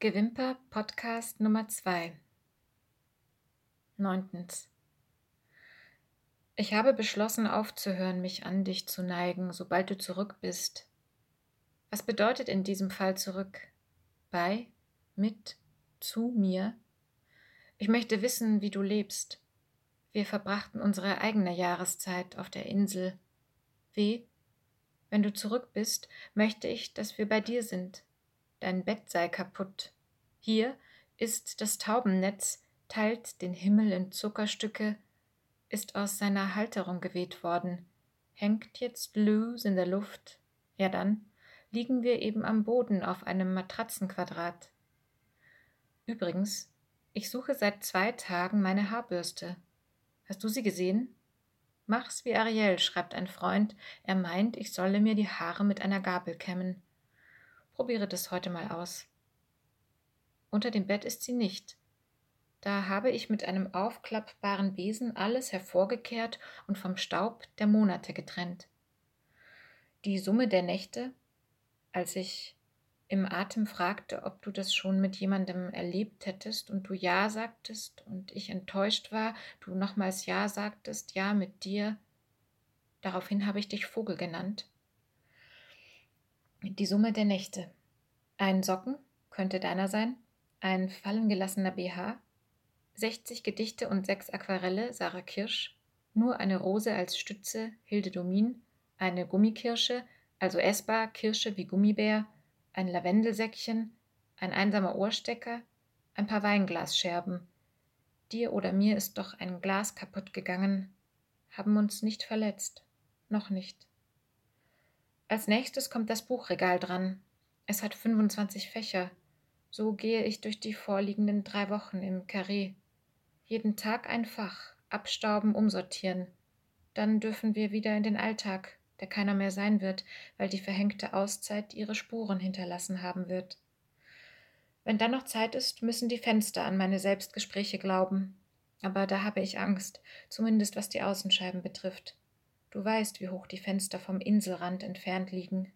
Gewimper Podcast Nummer 2 Neuntens Ich habe beschlossen aufzuhören, mich an dich zu neigen, sobald du zurück bist. Was bedeutet in diesem Fall zurück? Bei, mit, zu mir? Ich möchte wissen, wie du lebst. Wir verbrachten unsere eigene Jahreszeit auf der Insel. Wie? Wenn du zurück bist, möchte ich, dass wir bei dir sind dein Bett sei kaputt. Hier ist das Taubennetz, teilt den Himmel in Zuckerstücke, ist aus seiner Halterung geweht worden, hängt jetzt loose in der Luft. Ja dann liegen wir eben am Boden auf einem Matratzenquadrat. Übrigens, ich suche seit zwei Tagen meine Haarbürste. Hast du sie gesehen? Mach's wie Ariel, schreibt ein Freund. Er meint, ich solle mir die Haare mit einer Gabel kämmen. Probiere das heute mal aus. Unter dem Bett ist sie nicht. Da habe ich mit einem aufklappbaren Besen alles hervorgekehrt und vom Staub der Monate getrennt. Die Summe der Nächte, als ich im Atem fragte, ob du das schon mit jemandem erlebt hättest und du ja sagtest und ich enttäuscht war, du nochmals ja sagtest, ja mit dir. Daraufhin habe ich dich Vogel genannt. Die Summe der Nächte. Ein Socken könnte deiner sein, ein fallengelassener BH, 60 Gedichte und sechs Aquarelle Sarah Kirsch, nur eine Rose als Stütze Hilde Domin, eine Gummikirsche, also essbar Kirsche wie Gummibär, ein Lavendelsäckchen, ein einsamer Ohrstecker, ein paar Weinglasscherben. Dir oder mir ist doch ein Glas kaputt gegangen, haben uns nicht verletzt, noch nicht. Als nächstes kommt das Buchregal dran. Es hat 25 Fächer. So gehe ich durch die vorliegenden drei Wochen im Carré. Jeden Tag ein Fach, abstauben, umsortieren. Dann dürfen wir wieder in den Alltag, der keiner mehr sein wird, weil die verhängte Auszeit ihre Spuren hinterlassen haben wird. Wenn dann noch Zeit ist, müssen die Fenster an meine Selbstgespräche glauben. Aber da habe ich Angst, zumindest was die Außenscheiben betrifft. Du weißt, wie hoch die Fenster vom Inselrand entfernt liegen.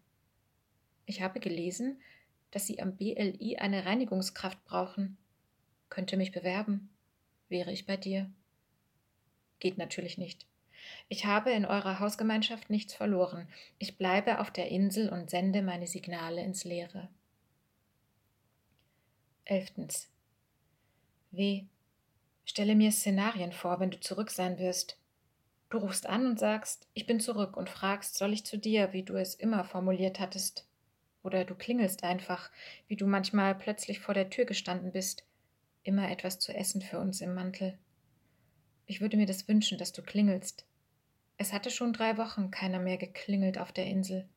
Ich habe gelesen, dass Sie am BLI eine Reinigungskraft brauchen. Könnte mich bewerben. Wäre ich bei dir. Geht natürlich nicht. Ich habe in eurer Hausgemeinschaft nichts verloren. Ich bleibe auf der Insel und sende meine Signale ins Leere. Elftens. W. Stelle mir Szenarien vor, wenn du zurück sein wirst. Du rufst an und sagst, ich bin zurück und fragst, soll ich zu dir, wie du es immer formuliert hattest? Oder du klingelst einfach, wie du manchmal plötzlich vor der Tür gestanden bist. Immer etwas zu essen für uns im Mantel. Ich würde mir das wünschen, dass du klingelst. Es hatte schon drei Wochen keiner mehr geklingelt auf der Insel.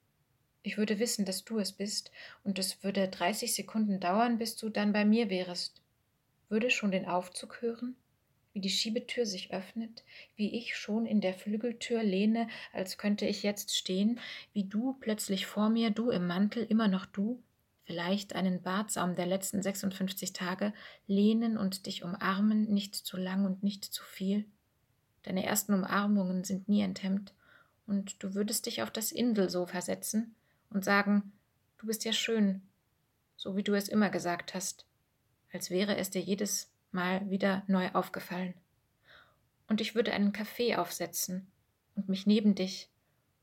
Ich würde wissen, dass du es bist, und es würde dreißig Sekunden dauern, bis du dann bei mir wärest. Würde schon den Aufzug hören? Wie die Schiebetür sich öffnet, wie ich schon in der Flügeltür lehne, als könnte ich jetzt stehen, wie du plötzlich vor mir, du im Mantel, immer noch du, vielleicht einen Bartsaum der letzten 56 Tage, lehnen und dich umarmen, nicht zu lang und nicht zu viel. Deine ersten Umarmungen sind nie enthemmt, und du würdest dich auf das Indelsofa setzen und sagen, du bist ja schön, so wie du es immer gesagt hast, als wäre es dir jedes mal wieder neu aufgefallen. Und ich würde einen Kaffee aufsetzen und mich neben dich,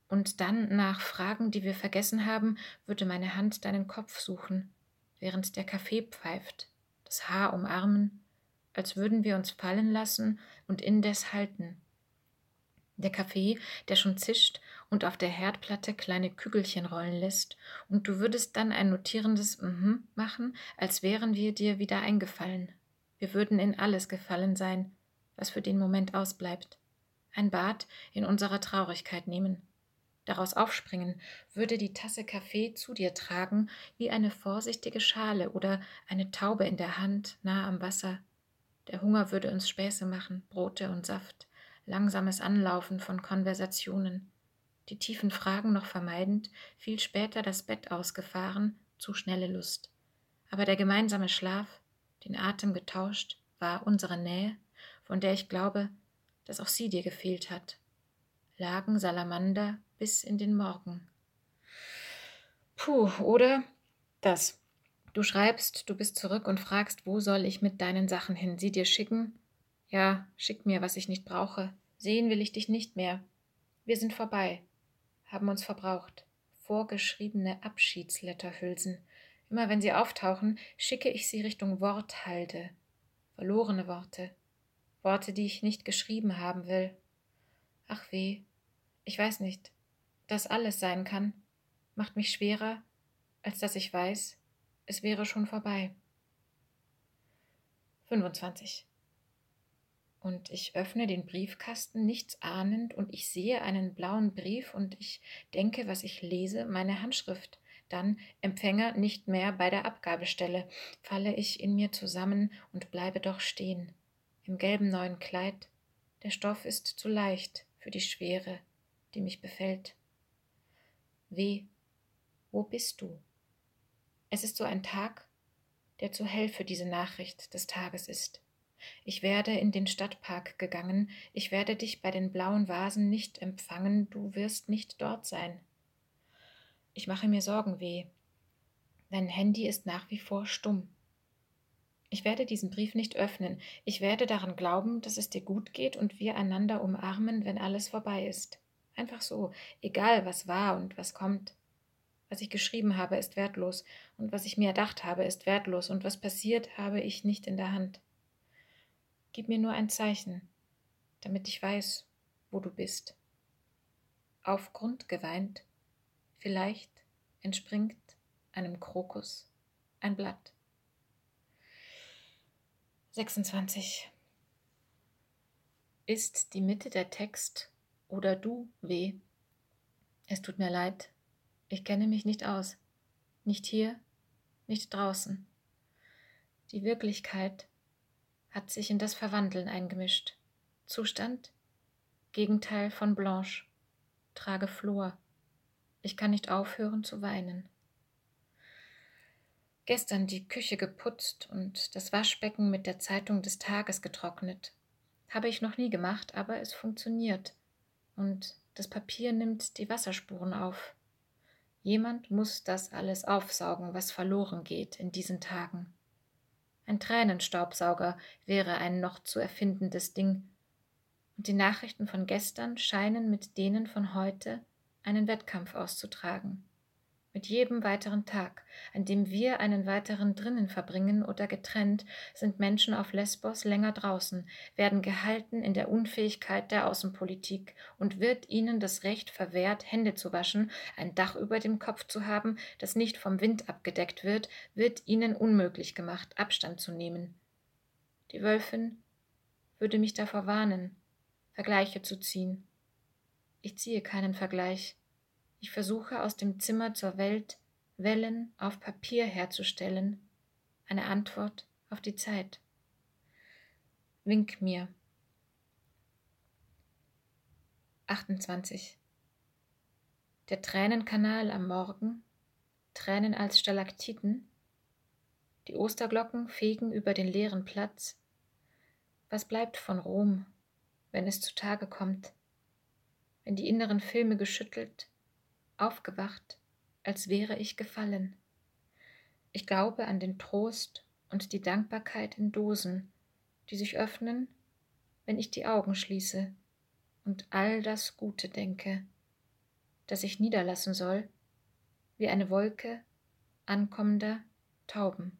und dann nach Fragen, die wir vergessen haben, würde meine Hand deinen Kopf suchen, während der Kaffee pfeift, das Haar umarmen, als würden wir uns fallen lassen und indes halten. Der Kaffee, der schon zischt und auf der Herdplatte kleine Kügelchen rollen lässt, und du würdest dann ein notierendes Mhm machen, als wären wir dir wieder eingefallen. Wir würden in alles gefallen sein, was für den Moment ausbleibt. Ein Bad in unserer Traurigkeit nehmen. Daraus aufspringen, würde die Tasse Kaffee zu dir tragen, wie eine vorsichtige Schale oder eine Taube in der Hand, nah am Wasser. Der Hunger würde uns Späße machen, Brote und Saft, langsames Anlaufen von Konversationen. Die tiefen Fragen noch vermeidend, viel später das Bett ausgefahren, zu schnelle Lust. Aber der gemeinsame Schlaf, den Atem getauscht, war unsere Nähe, von der ich glaube, dass auch sie dir gefehlt hat. Lagen Salamander bis in den Morgen. Puh, oder das. Du schreibst, du bist zurück und fragst, wo soll ich mit deinen Sachen hin? Sie dir schicken? Ja, schick mir, was ich nicht brauche. Sehen will ich dich nicht mehr. Wir sind vorbei, haben uns verbraucht. Vorgeschriebene Abschiedsletterhülsen. Immer wenn sie auftauchen, schicke ich sie Richtung Worthalde. Verlorene Worte. Worte, die ich nicht geschrieben haben will. Ach weh, ich weiß nicht. Das alles sein kann, macht mich schwerer, als dass ich weiß, es wäre schon vorbei. 25 und ich öffne den Briefkasten, nichts ahnend, und ich sehe einen blauen Brief und ich denke, was ich lese, meine Handschrift. Dann Empfänger nicht mehr bei der Abgabestelle, falle ich in mir zusammen und bleibe doch stehen. Im gelben neuen Kleid. Der Stoff ist zu leicht für die Schwere, die mich befällt. Weh, wo bist du? Es ist so ein Tag, der zu hell für diese Nachricht des Tages ist. Ich werde in den Stadtpark gegangen, ich werde dich bei den blauen Vasen nicht empfangen, du wirst nicht dort sein. Ich mache mir Sorgen weh. Dein Handy ist nach wie vor stumm. Ich werde diesen Brief nicht öffnen. Ich werde daran glauben, dass es dir gut geht und wir einander umarmen, wenn alles vorbei ist. Einfach so, egal was war und was kommt. Was ich geschrieben habe, ist wertlos, und was ich mir erdacht habe, ist wertlos, und was passiert, habe ich nicht in der Hand. Gib mir nur ein Zeichen, damit ich weiß, wo du bist. Auf Grund geweint, vielleicht entspringt einem Krokus ein Blatt. 26. Ist die Mitte der Text oder du weh? Es tut mir leid, ich kenne mich nicht aus, nicht hier, nicht draußen. Die Wirklichkeit hat sich in das Verwandeln eingemischt. Zustand? Gegenteil von Blanche. Trage Flor. Ich kann nicht aufhören zu weinen. Gestern die Küche geputzt und das Waschbecken mit der Zeitung des Tages getrocknet. Habe ich noch nie gemacht, aber es funktioniert. Und das Papier nimmt die Wasserspuren auf. Jemand muss das alles aufsaugen, was verloren geht in diesen Tagen. Ein Tränenstaubsauger wäre ein noch zu erfindendes Ding. Und die Nachrichten von gestern scheinen mit denen von heute einen Wettkampf auszutragen mit jedem weiteren Tag, an dem wir einen weiteren drinnen verbringen oder getrennt, sind Menschen auf Lesbos länger draußen, werden gehalten in der Unfähigkeit der Außenpolitik und wird ihnen das Recht verwehrt, Hände zu waschen, ein Dach über dem Kopf zu haben, das nicht vom Wind abgedeckt wird, wird ihnen unmöglich gemacht, Abstand zu nehmen. Die Wölfin würde mich davor warnen, Vergleiche zu ziehen. Ich ziehe keinen Vergleich. Ich versuche aus dem Zimmer zur Welt Wellen auf Papier herzustellen, eine Antwort auf die Zeit. Wink mir. 28. Der Tränenkanal am Morgen, Tränen als Stalaktiten, die Osterglocken fegen über den leeren Platz. Was bleibt von Rom, wenn es zutage kommt, wenn die inneren Filme geschüttelt, aufgewacht, als wäre ich gefallen. Ich glaube an den Trost und die Dankbarkeit in Dosen, die sich öffnen, wenn ich die Augen schließe und all das Gute denke, das ich niederlassen soll, wie eine Wolke ankommender Tauben.